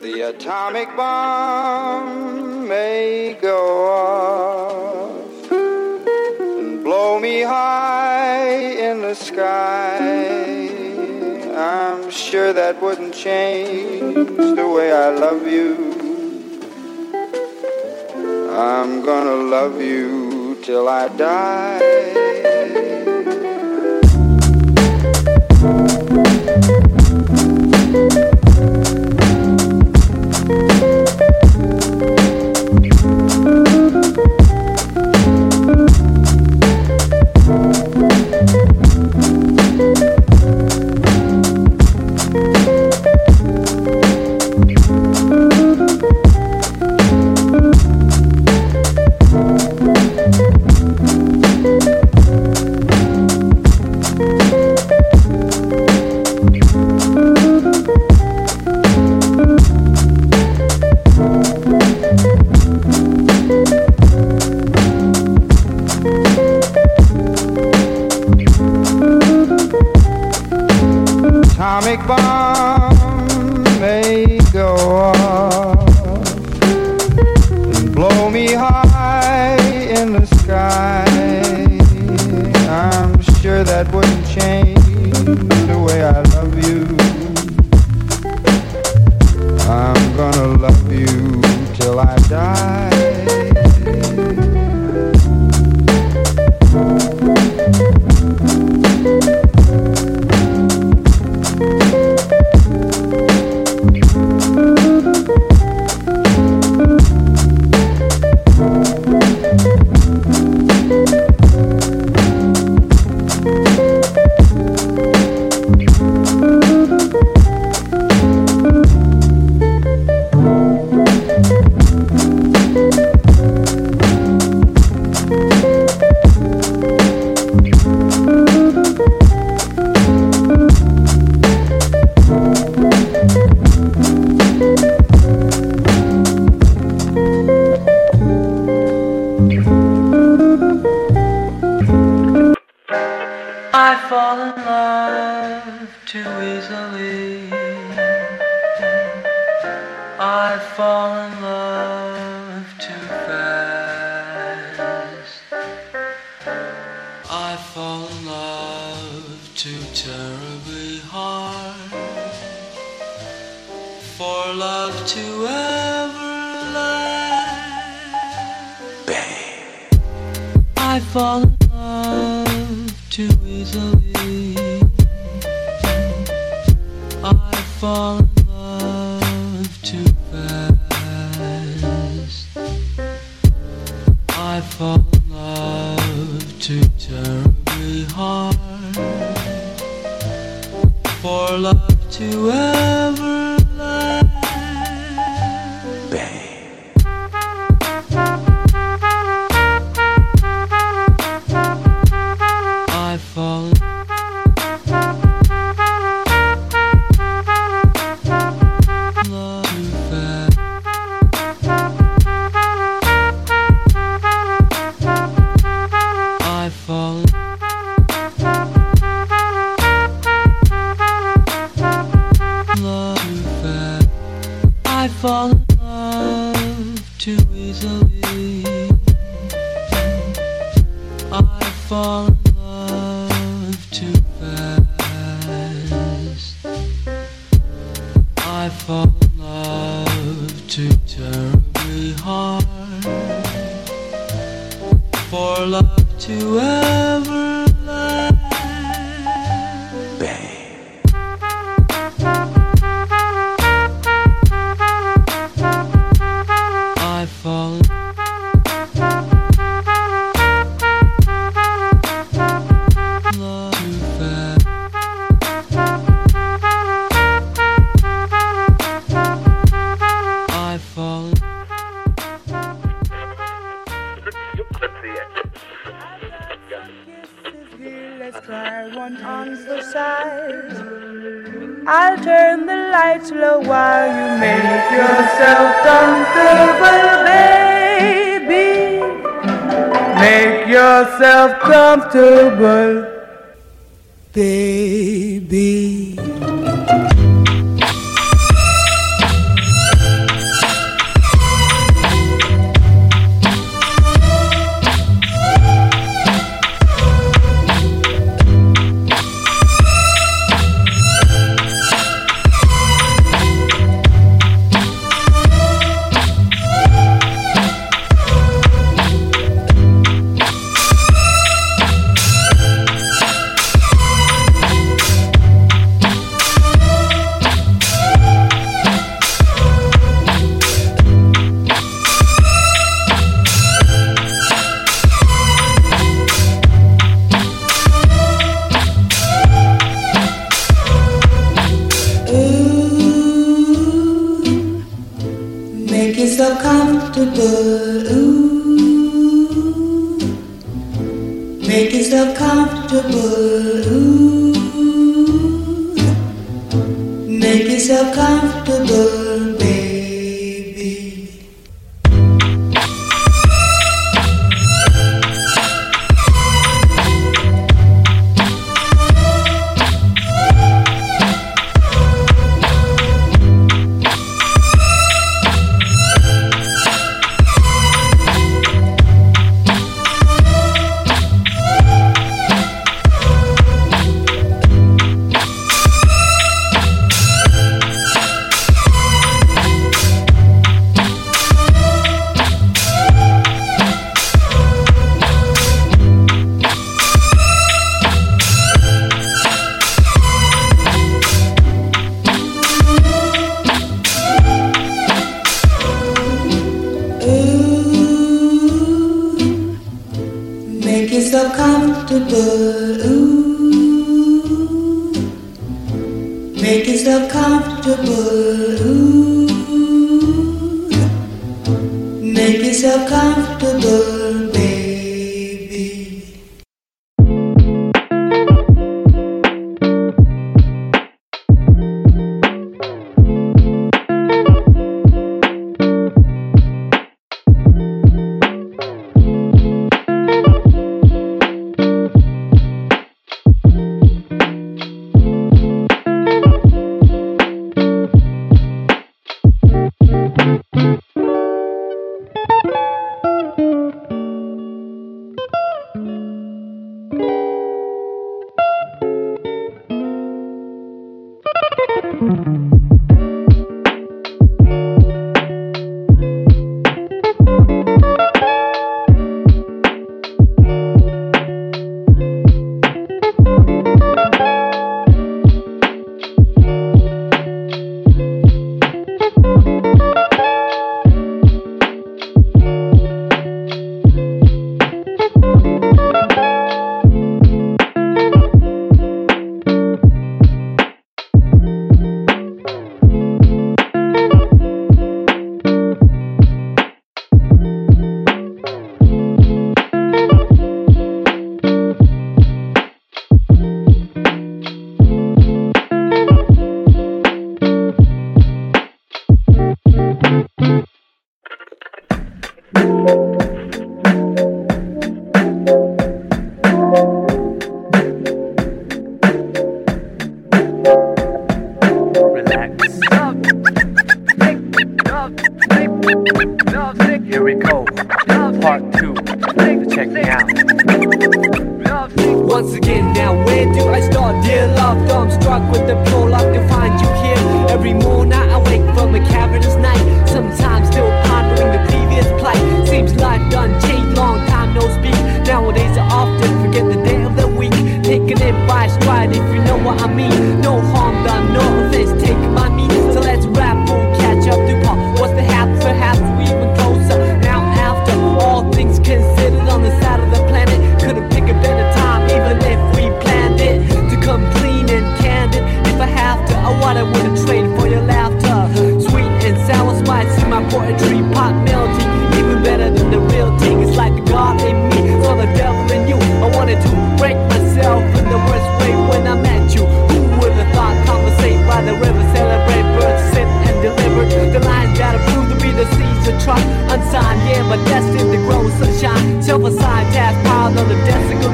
The atomic bomb may go off and blow me high in the sky. I'm sure that wouldn't change the way I love you. I'm gonna love you till I die. Uh... too easily. I've fallen. want on the side. I'll turn the lights low while you make yourself comfortable, baby. Make yourself comfortable, baby. is so comfortable. Ooh. Make yourself comfortable. Ooh. Make yourself comfortable.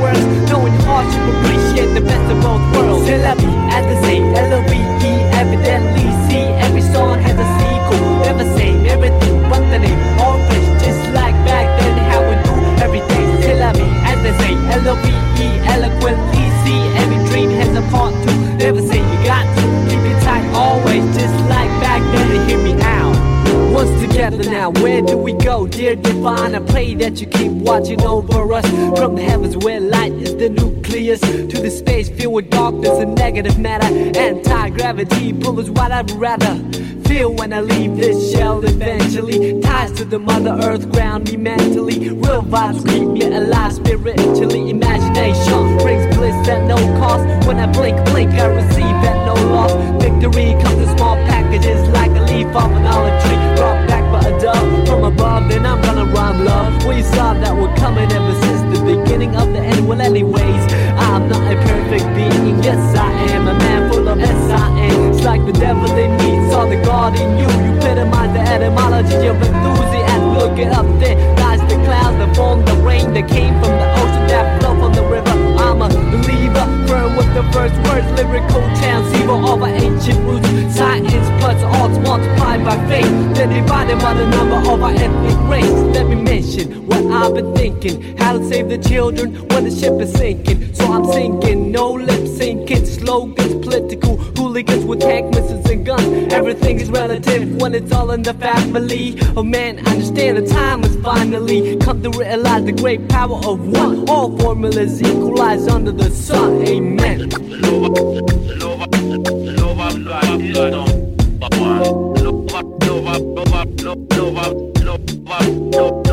West. gravity pull is what I'd rather feel when I leave this shell eventually. Ties to the mother earth ground me mentally. Real vibes creep ancient roots. Science plus arts multiplied by faith. Then divided by the number of our ethnic race. Let me mention what I've been thinking. How to save the children when the ship is sinking. So I'm sinking, no lip syncing. Slogans, political hooligans with tank missiles and guns. Everything is relative when it's all in the family. Oh man, I understand the time has finally come to realize the great power of one. All formulas equalize under the sun. Amen no, no, no, no, no,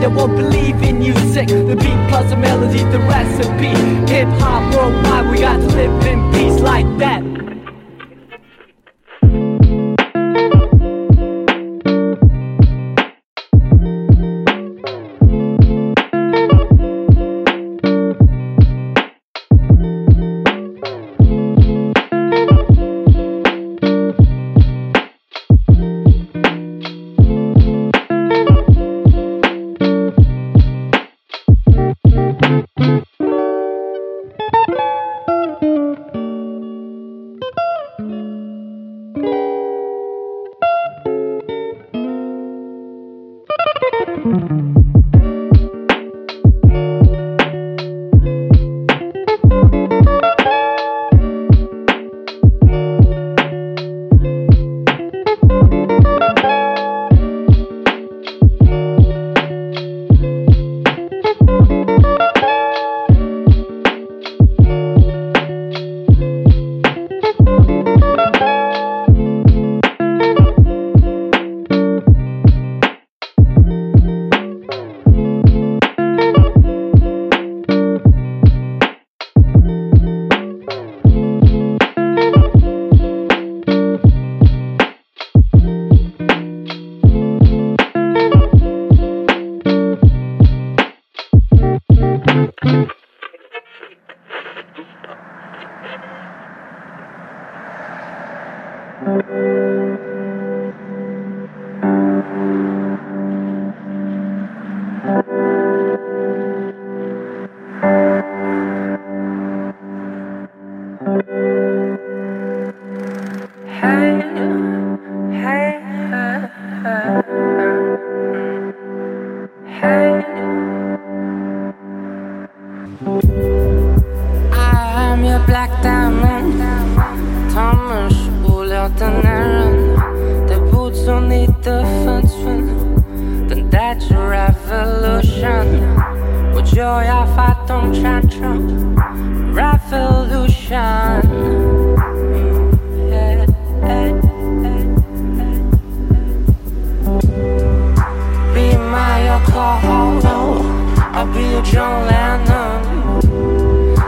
that won't believe in music. The beat plus the melody, the recipe. Hip hop worldwide, we got to live in peace like that. gioia un ciancio Revolution. Eh, eh, eh, be my alcohol I'll be your John Lennon.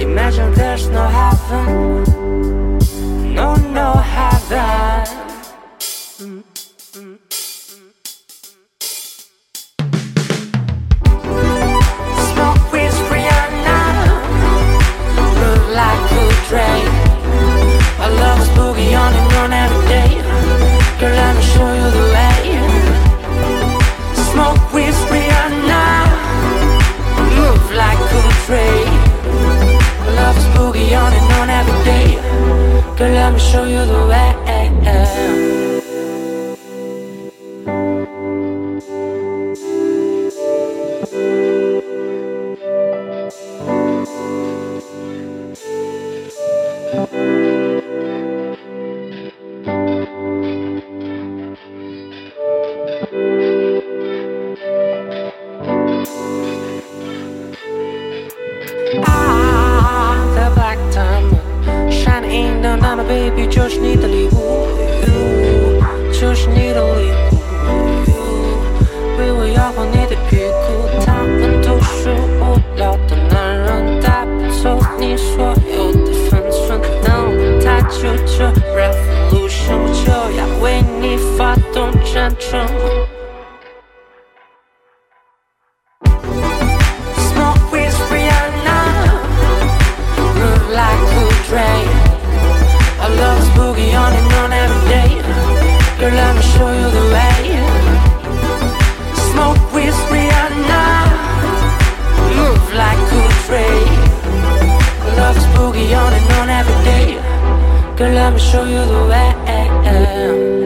Imagine there's no heaven but let me show you the way. 你所有的分寸，能太久这 revolution 就要为你发动战争。let me show you the way.